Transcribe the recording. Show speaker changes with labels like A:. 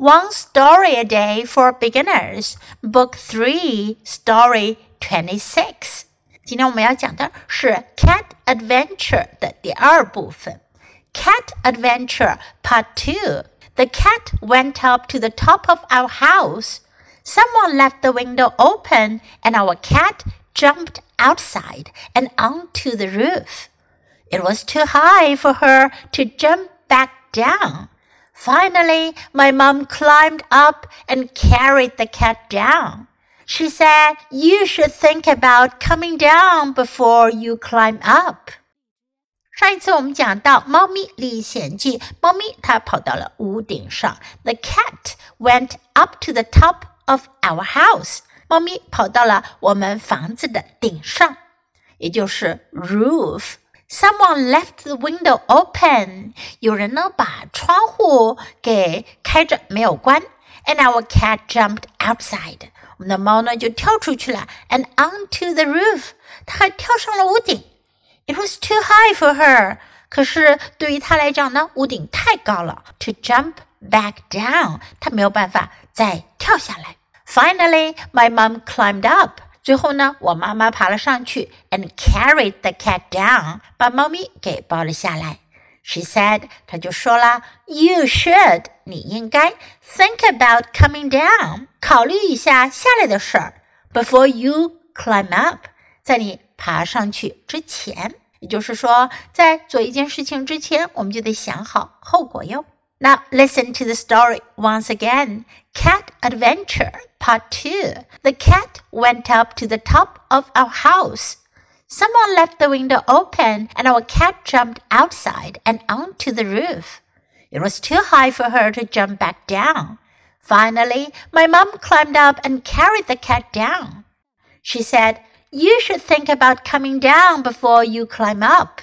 A: One Story a Day for Beginners, Book Three, Story Twenty Six。今天我们要讲的是《Cat Adventure》的第二部分，《Cat Adventure Part Two》。The cat went up to the top of our house. Someone left the window open, and our cat jumped outside and onto the roof. It was too high for her to jump back down. Finally, my mom climbed up and carried the cat down. She said, You should think about coming down before you climb up. 上一次我们讲到《猫咪历险记》，猫咪它跑到了屋顶上。The cat went up to the top of our house. 猫咪跑到了我们房子的顶上，也就是 roof。 Someone left the window open. 有人呢把窗户给开着，没有关。And our cat jumped outside. 我们的猫呢就跳出去了，and onto the roof. 它还跳上了屋顶。It was too high for her. 可是对于它来讲呢，屋顶太高了。To jump back down，它没有办法再跳下来。Finally, my mom climbed up. 最后呢，我妈妈爬了上去，and carried the cat down，把猫咪给抱了下来。She said，她就说了，You should，你应该 think about coming down，考虑一下下来的事儿，before you climb up，在你爬上去之前。也就是说，在做一件事情之前，我们就得想好后果哟。Now listen to the story once again. Cat Adventure Part 2. The cat went up to the top of our house. Someone left the window open and our cat jumped outside and onto the roof. It was too high for her to jump back down. Finally, my mom climbed up and carried the cat down. She said, You should think about coming down before you climb up.